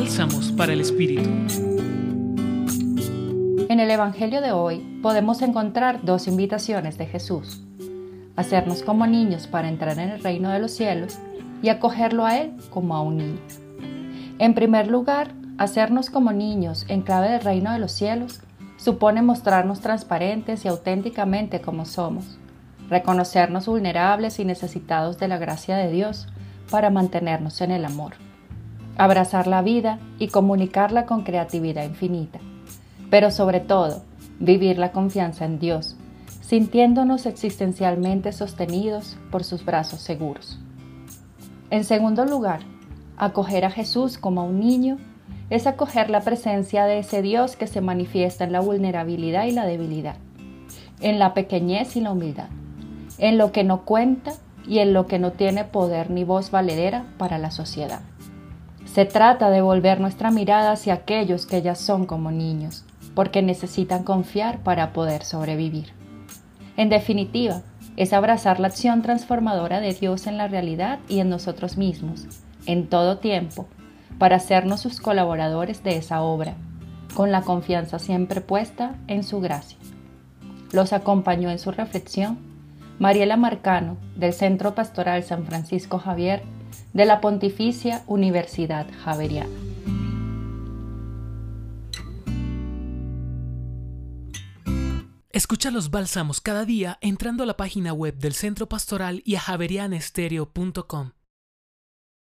Bálsamos para el Espíritu. En el Evangelio de hoy podemos encontrar dos invitaciones de Jesús. Hacernos como niños para entrar en el reino de los cielos y acogerlo a Él como a un niño. En primer lugar, hacernos como niños en clave del reino de los cielos supone mostrarnos transparentes y auténticamente como somos, reconocernos vulnerables y necesitados de la gracia de Dios para mantenernos en el amor, abrazar la vida y comunicarla con creatividad infinita, pero sobre todo, vivir la confianza en Dios, sintiéndonos existencialmente sostenidos por sus brazos seguros. En segundo lugar, acoger a Jesús como a un niño es acoger la presencia de ese Dios que se manifiesta en la vulnerabilidad y la debilidad, en la pequeñez y la humildad, en lo que no cuenta y en lo que no tiene poder ni voz valedera para la sociedad. Se trata de volver nuestra mirada hacia aquellos que ya son como niños, porque necesitan confiar para poder sobrevivir. En definitiva, es abrazar la acción transformadora de Dios en la realidad y en nosotros mismos, en todo tiempo, para hacernos sus colaboradores de esa obra, con la confianza siempre puesta en su gracia. Los acompañó en su reflexión Mariela Marcano, del Centro Pastoral San Francisco Javier, de la Pontificia Universidad Javeriana. Escucha los bálsamos cada día entrando a la página web del Centro Pastoral y a javerianestereo.com.